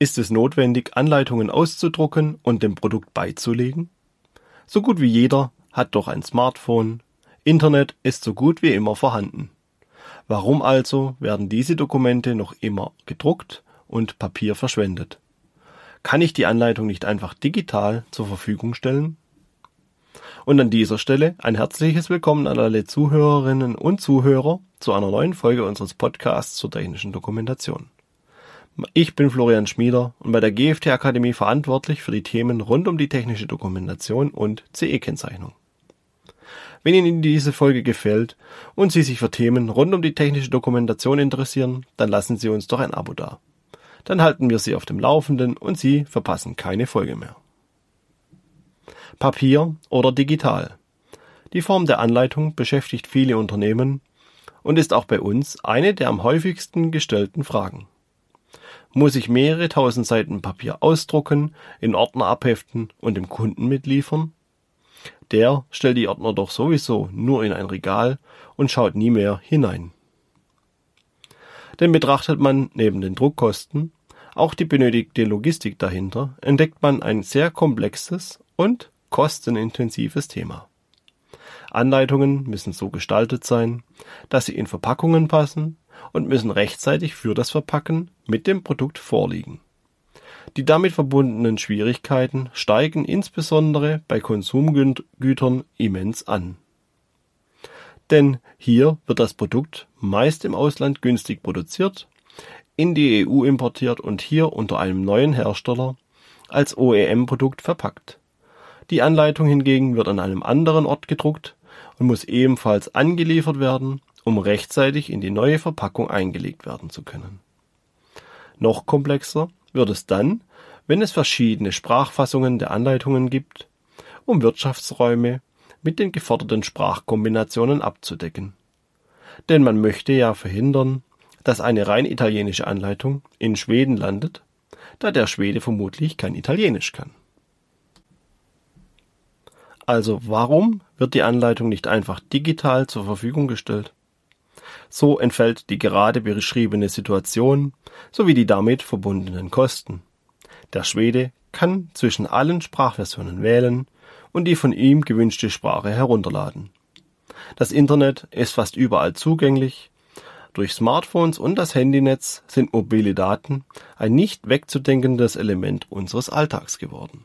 Ist es notwendig, Anleitungen auszudrucken und dem Produkt beizulegen? So gut wie jeder hat doch ein Smartphone. Internet ist so gut wie immer vorhanden. Warum also werden diese Dokumente noch immer gedruckt und Papier verschwendet? Kann ich die Anleitung nicht einfach digital zur Verfügung stellen? Und an dieser Stelle ein herzliches Willkommen an alle Zuhörerinnen und Zuhörer zu einer neuen Folge unseres Podcasts zur technischen Dokumentation. Ich bin Florian Schmieder und bei der GFT Akademie verantwortlich für die Themen rund um die technische Dokumentation und CE-Kennzeichnung. Wenn Ihnen diese Folge gefällt und Sie sich für Themen rund um die technische Dokumentation interessieren, dann lassen Sie uns doch ein Abo da. Dann halten wir Sie auf dem Laufenden und Sie verpassen keine Folge mehr. Papier oder digital. Die Form der Anleitung beschäftigt viele Unternehmen und ist auch bei uns eine der am häufigsten gestellten Fragen muss ich mehrere tausend Seiten Papier ausdrucken, in Ordner abheften und dem Kunden mitliefern? Der stellt die Ordner doch sowieso nur in ein Regal und schaut nie mehr hinein. Denn betrachtet man neben den Druckkosten auch die benötigte Logistik dahinter, entdeckt man ein sehr komplexes und kostenintensives Thema. Anleitungen müssen so gestaltet sein, dass sie in Verpackungen passen, und müssen rechtzeitig für das Verpacken mit dem Produkt vorliegen. Die damit verbundenen Schwierigkeiten steigen insbesondere bei Konsumgütern immens an. Denn hier wird das Produkt meist im Ausland günstig produziert, in die EU importiert und hier unter einem neuen Hersteller als OEM-Produkt verpackt. Die Anleitung hingegen wird an einem anderen Ort gedruckt und muss ebenfalls angeliefert werden um rechtzeitig in die neue Verpackung eingelegt werden zu können. Noch komplexer wird es dann, wenn es verschiedene Sprachfassungen der Anleitungen gibt, um Wirtschaftsräume mit den geforderten Sprachkombinationen abzudecken. Denn man möchte ja verhindern, dass eine rein italienische Anleitung in Schweden landet, da der Schwede vermutlich kein Italienisch kann. Also warum wird die Anleitung nicht einfach digital zur Verfügung gestellt? So entfällt die gerade beschriebene Situation sowie die damit verbundenen Kosten. Der Schwede kann zwischen allen Sprachversionen wählen und die von ihm gewünschte Sprache herunterladen. Das Internet ist fast überall zugänglich. Durch Smartphones und das Handynetz sind mobile Daten ein nicht wegzudenkendes Element unseres Alltags geworden.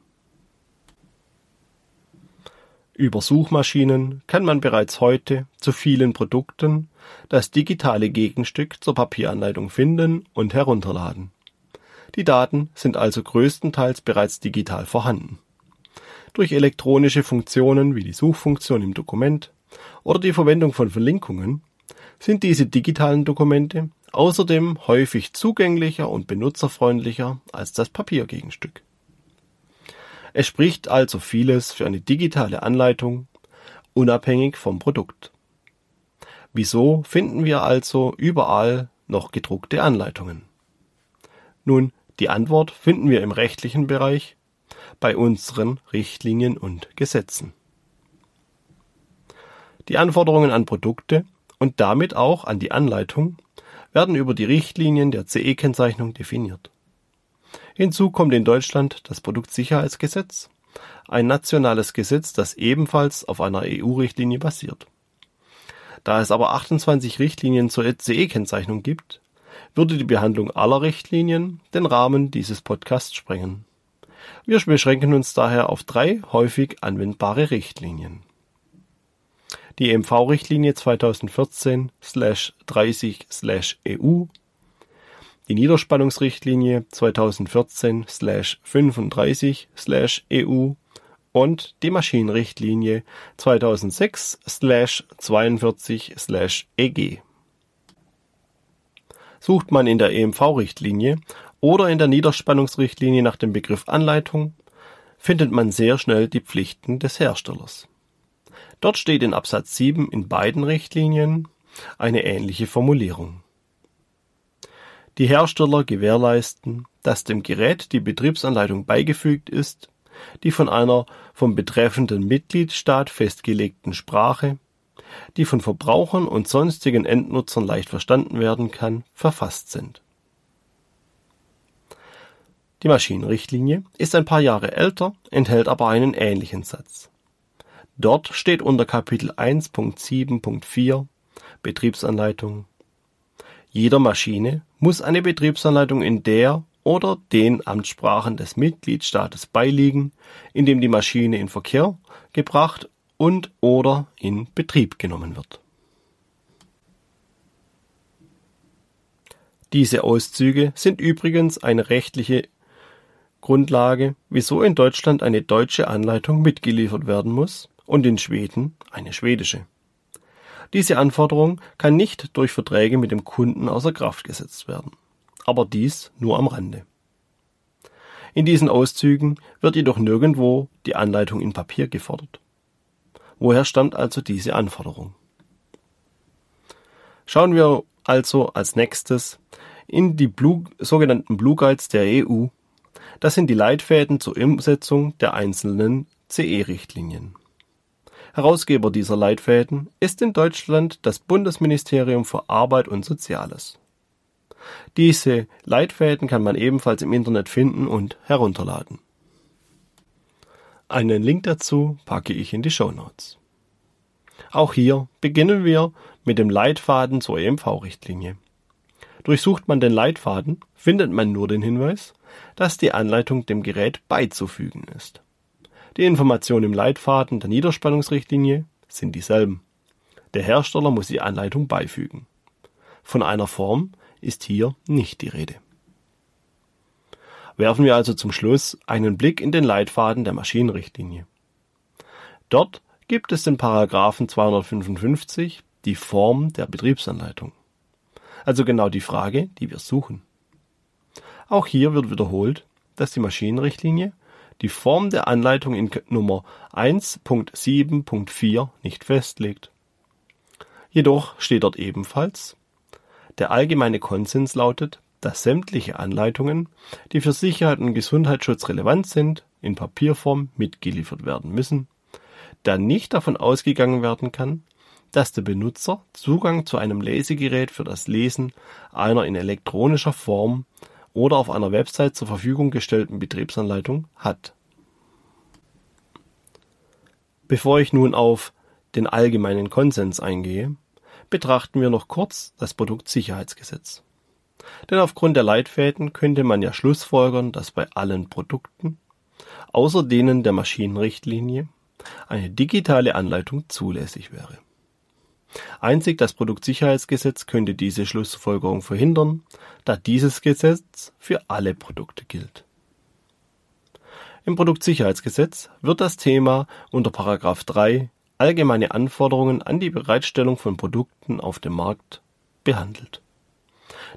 Über Suchmaschinen kann man bereits heute zu vielen Produkten das digitale Gegenstück zur Papieranleitung finden und herunterladen. Die Daten sind also größtenteils bereits digital vorhanden. Durch elektronische Funktionen wie die Suchfunktion im Dokument oder die Verwendung von Verlinkungen sind diese digitalen Dokumente außerdem häufig zugänglicher und benutzerfreundlicher als das Papiergegenstück. Es spricht also vieles für eine digitale Anleitung, unabhängig vom Produkt. Wieso finden wir also überall noch gedruckte Anleitungen? Nun, die Antwort finden wir im rechtlichen Bereich bei unseren Richtlinien und Gesetzen. Die Anforderungen an Produkte und damit auch an die Anleitung werden über die Richtlinien der CE-Kennzeichnung definiert. Hinzu kommt in Deutschland das Produktsicherheitsgesetz, ein nationales Gesetz, das ebenfalls auf einer EU-Richtlinie basiert. Da es aber 28 Richtlinien zur CE-Kennzeichnung gibt, würde die Behandlung aller Richtlinien den Rahmen dieses Podcasts sprengen. Wir beschränken uns daher auf drei häufig anwendbare Richtlinien. Die EMV-Richtlinie 2014/30/EU die Niederspannungsrichtlinie 2014/35/EU und die Maschinenrichtlinie 2006/42/EG. Sucht man in der EMV-Richtlinie oder in der Niederspannungsrichtlinie nach dem Begriff Anleitung, findet man sehr schnell die Pflichten des Herstellers. Dort steht in Absatz 7 in beiden Richtlinien eine ähnliche Formulierung die Hersteller gewährleisten, dass dem Gerät die Betriebsanleitung beigefügt ist, die von einer vom betreffenden Mitgliedstaat festgelegten Sprache, die von Verbrauchern und sonstigen Endnutzern leicht verstanden werden kann, verfasst sind. Die Maschinenrichtlinie ist ein paar Jahre älter, enthält aber einen ähnlichen Satz. Dort steht unter Kapitel 1.7.4 Betriebsanleitung Jeder Maschine muss eine Betriebsanleitung in der oder den Amtssprachen des Mitgliedstaates beiliegen, in dem die Maschine in Verkehr gebracht und/oder in Betrieb genommen wird. Diese Auszüge sind übrigens eine rechtliche Grundlage, wieso in Deutschland eine deutsche Anleitung mitgeliefert werden muss und in Schweden eine schwedische. Diese Anforderung kann nicht durch Verträge mit dem Kunden außer Kraft gesetzt werden, aber dies nur am Rande. In diesen Auszügen wird jedoch nirgendwo die Anleitung in Papier gefordert. Woher stammt also diese Anforderung? Schauen wir also als nächstes in die Blue, sogenannten Blue Guides der EU. Das sind die Leitfäden zur Umsetzung der einzelnen CE-Richtlinien. Herausgeber dieser Leitfäden ist in Deutschland das Bundesministerium für Arbeit und Soziales. Diese Leitfäden kann man ebenfalls im Internet finden und herunterladen. Einen Link dazu packe ich in die Show Notes. Auch hier beginnen wir mit dem Leitfaden zur EMV-Richtlinie. Durchsucht man den Leitfaden, findet man nur den Hinweis, dass die Anleitung dem Gerät beizufügen ist. Die Informationen im Leitfaden der Niederspannungsrichtlinie sind dieselben. Der Hersteller muss die Anleitung beifügen. Von einer Form ist hier nicht die Rede. Werfen wir also zum Schluss einen Blick in den Leitfaden der Maschinenrichtlinie. Dort gibt es den Paragraphen 255 die Form der Betriebsanleitung. Also genau die Frage, die wir suchen. Auch hier wird wiederholt, dass die Maschinenrichtlinie die Form der Anleitung in Nummer 1.7.4 nicht festlegt. Jedoch steht dort ebenfalls, der allgemeine Konsens lautet, dass sämtliche Anleitungen, die für Sicherheit und Gesundheitsschutz relevant sind, in Papierform mitgeliefert werden müssen, da nicht davon ausgegangen werden kann, dass der Benutzer Zugang zu einem Lesegerät für das Lesen einer in elektronischer Form oder auf einer Website zur Verfügung gestellten Betriebsanleitung hat. Bevor ich nun auf den allgemeinen Konsens eingehe, betrachten wir noch kurz das Produktsicherheitsgesetz. Denn aufgrund der Leitfäden könnte man ja schlussfolgern, dass bei allen Produkten, außer denen der Maschinenrichtlinie, eine digitale Anleitung zulässig wäre. Einzig das Produktsicherheitsgesetz könnte diese Schlussfolgerung verhindern, da dieses Gesetz für alle Produkte gilt. Im Produktsicherheitsgesetz wird das Thema unter § 3 Allgemeine Anforderungen an die Bereitstellung von Produkten auf dem Markt behandelt.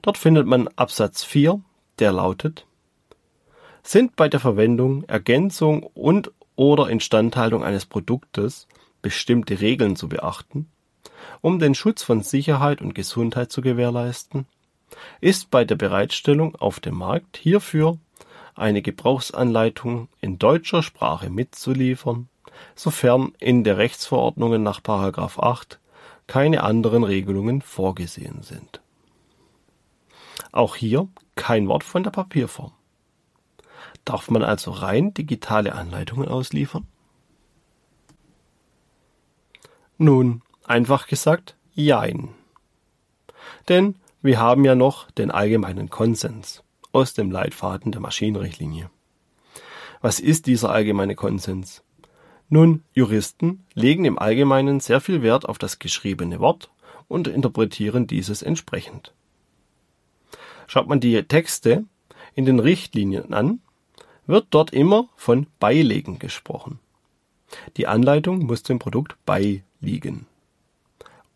Dort findet man Absatz 4, der lautet Sind bei der Verwendung, Ergänzung und oder Instandhaltung eines Produktes bestimmte Regeln zu beachten, um den Schutz von Sicherheit und Gesundheit zu gewährleisten, ist bei der Bereitstellung auf dem Markt hierfür eine Gebrauchsanleitung in deutscher Sprache mitzuliefern, sofern in der Rechtsverordnungen nach § 8 keine anderen Regelungen vorgesehen sind. Auch hier kein Wort von der Papierform. Darf man also rein digitale Anleitungen ausliefern? Nun, einfach gesagt, jein. Denn wir haben ja noch den allgemeinen Konsens aus dem Leitfaden der Maschinenrichtlinie. Was ist dieser allgemeine Konsens? Nun, Juristen legen im Allgemeinen sehr viel Wert auf das geschriebene Wort und interpretieren dieses entsprechend. Schaut man die Texte in den Richtlinien an, wird dort immer von Beilegen gesprochen. Die Anleitung muss dem Produkt beiliegen.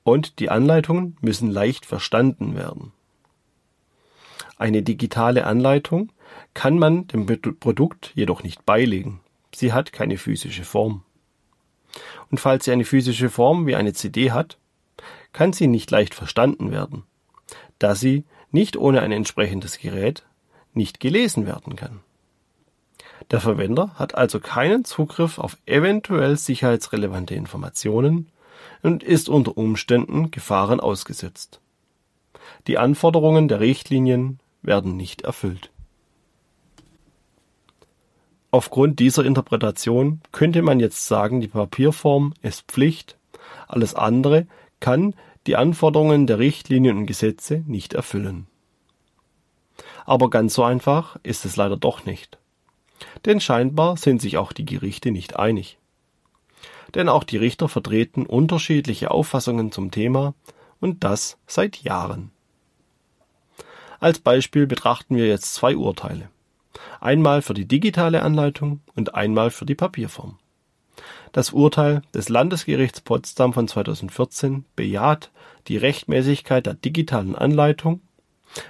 Und die Anleitungen müssen leicht verstanden werden. Eine digitale Anleitung kann man dem Produkt jedoch nicht beilegen. Sie hat keine physische Form. Und falls sie eine physische Form wie eine CD hat, kann sie nicht leicht verstanden werden, da sie nicht ohne ein entsprechendes Gerät nicht gelesen werden kann. Der Verwender hat also keinen Zugriff auf eventuell sicherheitsrelevante Informationen und ist unter Umständen Gefahren ausgesetzt. Die Anforderungen der Richtlinien werden nicht erfüllt. Aufgrund dieser Interpretation könnte man jetzt sagen, die Papierform ist Pflicht, alles andere kann die Anforderungen der Richtlinien und Gesetze nicht erfüllen. Aber ganz so einfach ist es leider doch nicht. Denn scheinbar sind sich auch die Gerichte nicht einig. Denn auch die Richter vertreten unterschiedliche Auffassungen zum Thema und das seit Jahren. Als Beispiel betrachten wir jetzt zwei Urteile. Einmal für die digitale Anleitung und einmal für die Papierform. Das Urteil des Landesgerichts Potsdam von 2014 bejaht die Rechtmäßigkeit der digitalen Anleitung.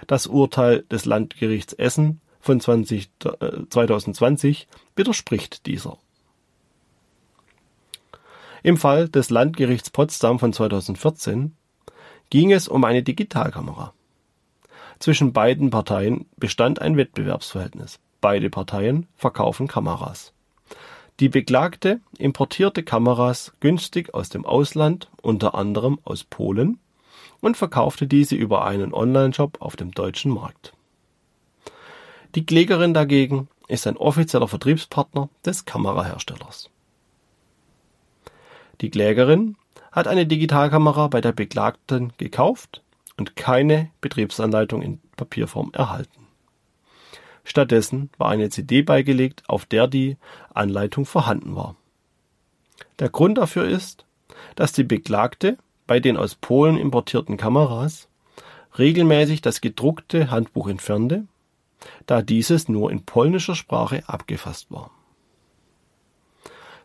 Das Urteil des Landgerichts Essen von 20, äh, 2020 widerspricht dieser. Im Fall des Landgerichts Potsdam von 2014 ging es um eine Digitalkamera. Zwischen beiden Parteien bestand ein Wettbewerbsverhältnis. Beide Parteien verkaufen Kameras. Die Beklagte importierte Kameras günstig aus dem Ausland, unter anderem aus Polen, und verkaufte diese über einen Onlineshop auf dem deutschen Markt. Die Klägerin dagegen ist ein offizieller Vertriebspartner des Kameraherstellers. Die Klägerin hat eine Digitalkamera bei der Beklagten gekauft und keine Betriebsanleitung in Papierform erhalten. Stattdessen war eine CD beigelegt, auf der die Anleitung vorhanden war. Der Grund dafür ist, dass die Beklagte bei den aus Polen importierten Kameras regelmäßig das gedruckte Handbuch entfernte, da dieses nur in polnischer Sprache abgefasst war.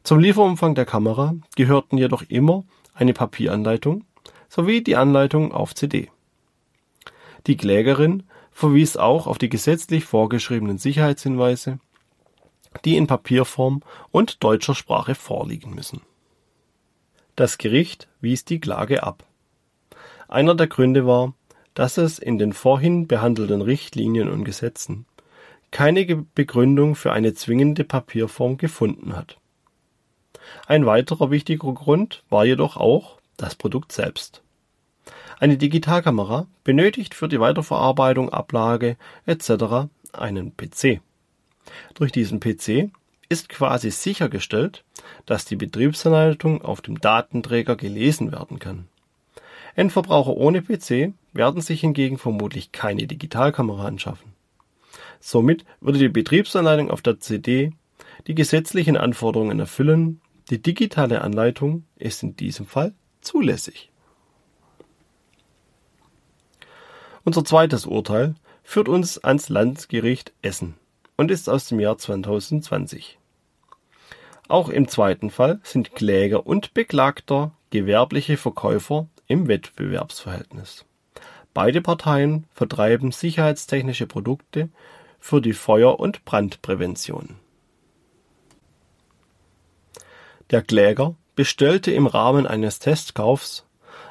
Zum Lieferumfang der Kamera gehörten jedoch immer eine Papieranleitung sowie die Anleitung auf CD. Die Klägerin verwies auch auf die gesetzlich vorgeschriebenen Sicherheitshinweise, die in Papierform und deutscher Sprache vorliegen müssen. Das Gericht wies die Klage ab. Einer der Gründe war, dass es in den vorhin behandelten Richtlinien und Gesetzen keine Begründung für eine zwingende Papierform gefunden hat. Ein weiterer wichtiger Grund war jedoch auch das Produkt selbst. Eine Digitalkamera benötigt für die Weiterverarbeitung, Ablage etc. einen PC. Durch diesen PC ist quasi sichergestellt, dass die Betriebsanleitung auf dem Datenträger gelesen werden kann. Endverbraucher ohne PC werden sich hingegen vermutlich keine Digitalkamera anschaffen. Somit würde die Betriebsanleitung auf der CD die gesetzlichen Anforderungen erfüllen, die digitale Anleitung ist in diesem Fall zulässig. Unser zweites Urteil führt uns ans Landgericht Essen und ist aus dem Jahr 2020. Auch im zweiten Fall sind Kläger und Beklagter gewerbliche Verkäufer im Wettbewerbsverhältnis. Beide Parteien vertreiben sicherheitstechnische Produkte für die Feuer- und Brandprävention. Der Kläger bestellte im Rahmen eines Testkaufs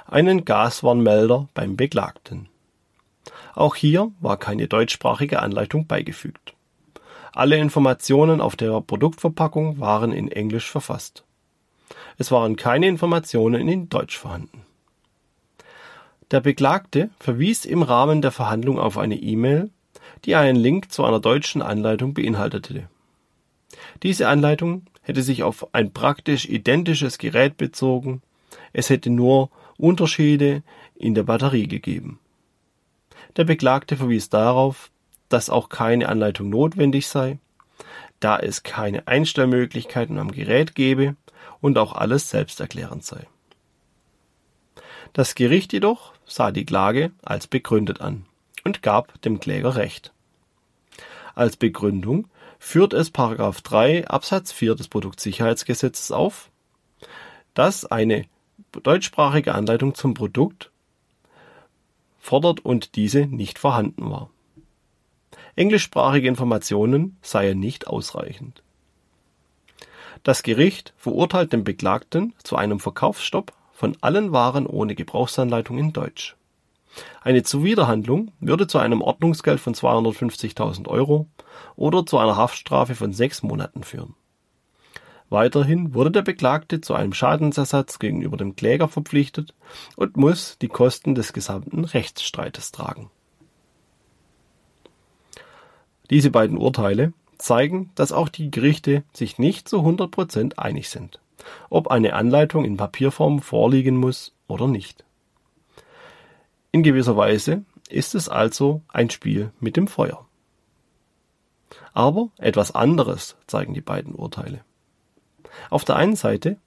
einen Gaswarnmelder beim Beklagten. Auch hier war keine deutschsprachige Anleitung beigefügt. Alle Informationen auf der Produktverpackung waren in Englisch verfasst. Es waren keine Informationen in Deutsch vorhanden. Der Beklagte verwies im Rahmen der Verhandlung auf eine E-Mail, die einen Link zu einer deutschen Anleitung beinhaltete. Diese Anleitung hätte sich auf ein praktisch identisches Gerät bezogen, es hätte nur Unterschiede in der Batterie gegeben. Der Beklagte verwies darauf, dass auch keine Anleitung notwendig sei, da es keine Einstellmöglichkeiten am Gerät gebe und auch alles selbsterklärend sei. Das Gericht jedoch sah die Klage als begründet an und gab dem Kläger Recht. Als Begründung führt es § 3 Absatz 4 des Produktsicherheitsgesetzes auf, dass eine deutschsprachige Anleitung zum Produkt fordert und diese nicht vorhanden war. Englischsprachige Informationen seien nicht ausreichend. Das Gericht verurteilt den Beklagten zu einem Verkaufsstopp von allen Waren ohne Gebrauchsanleitung in Deutsch. Eine Zuwiderhandlung würde zu einem Ordnungsgeld von 250.000 Euro oder zu einer Haftstrafe von sechs Monaten führen. Weiterhin wurde der Beklagte zu einem Schadensersatz gegenüber dem Kläger verpflichtet und muss die Kosten des gesamten Rechtsstreites tragen. Diese beiden Urteile zeigen, dass auch die Gerichte sich nicht zu 100% einig sind, ob eine Anleitung in Papierform vorliegen muss oder nicht. In gewisser Weise ist es also ein Spiel mit dem Feuer. Aber etwas anderes zeigen die beiden Urteile. Auf der einen Seite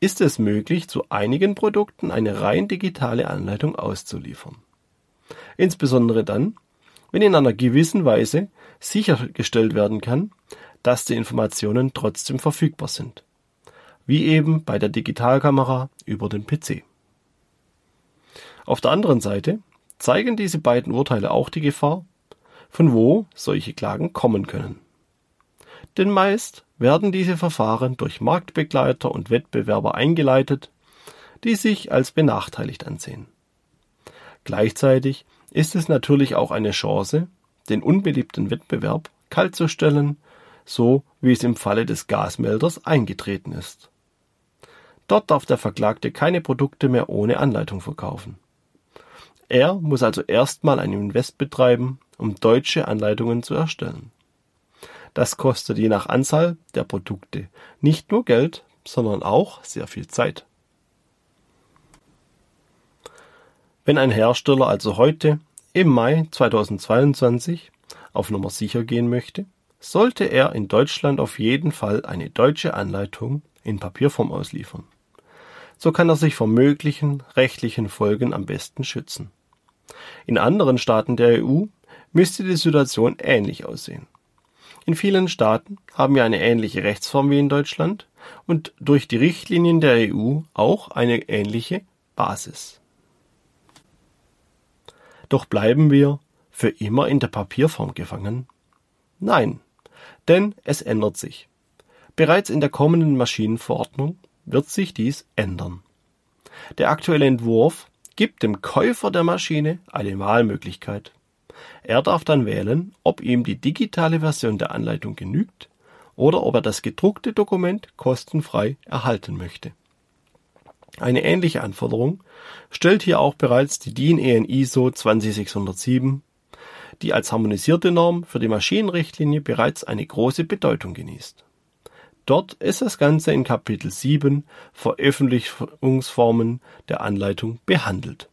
ist es möglich, zu einigen Produkten eine rein digitale Anleitung auszuliefern. Insbesondere dann, wenn in einer gewissen Weise sichergestellt werden kann, dass die Informationen trotzdem verfügbar sind, wie eben bei der Digitalkamera über den PC. Auf der anderen Seite zeigen diese beiden Urteile auch die Gefahr, von wo solche Klagen kommen können. Denn meist werden diese Verfahren durch Marktbegleiter und Wettbewerber eingeleitet, die sich als benachteiligt ansehen. Gleichzeitig ist es natürlich auch eine Chance, den unbeliebten Wettbewerb kaltzustellen, so wie es im Falle des Gasmelders eingetreten ist. Dort darf der Verklagte keine Produkte mehr ohne Anleitung verkaufen. Er muss also erstmal ein Invest betreiben, um deutsche Anleitungen zu erstellen. Das kostet je nach Anzahl der Produkte nicht nur Geld, sondern auch sehr viel Zeit. Wenn ein Hersteller also heute im Mai 2022 auf Nummer sicher gehen möchte, sollte er in Deutschland auf jeden Fall eine deutsche Anleitung in Papierform ausliefern. So kann er sich vor möglichen rechtlichen Folgen am besten schützen. In anderen Staaten der EU müsste die Situation ähnlich aussehen. In vielen Staaten haben wir eine ähnliche Rechtsform wie in Deutschland und durch die Richtlinien der EU auch eine ähnliche Basis. Doch bleiben wir für immer in der Papierform gefangen? Nein, denn es ändert sich. Bereits in der kommenden Maschinenverordnung wird sich dies ändern. Der aktuelle Entwurf gibt dem Käufer der Maschine eine Wahlmöglichkeit. Er darf dann wählen, ob ihm die digitale Version der Anleitung genügt oder ob er das gedruckte Dokument kostenfrei erhalten möchte. Eine ähnliche Anforderung stellt hier auch bereits die DIN EN ISO 20607, die als harmonisierte Norm für die Maschinenrichtlinie bereits eine große Bedeutung genießt. Dort ist das Ganze in Kapitel 7 Veröffentlichungsformen der Anleitung behandelt.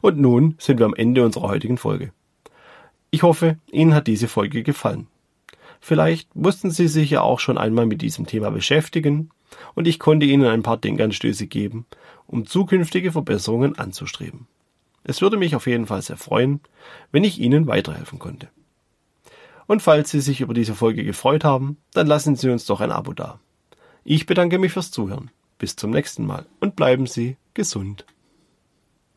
Und nun sind wir am Ende unserer heutigen Folge. Ich hoffe, Ihnen hat diese Folge gefallen. Vielleicht mussten Sie sich ja auch schon einmal mit diesem Thema beschäftigen und ich konnte Ihnen ein paar Denkanstöße geben, um zukünftige Verbesserungen anzustreben. Es würde mich auf jeden Fall sehr freuen, wenn ich Ihnen weiterhelfen konnte. Und falls Sie sich über diese Folge gefreut haben, dann lassen Sie uns doch ein Abo da. Ich bedanke mich fürs Zuhören. Bis zum nächsten Mal und bleiben Sie gesund.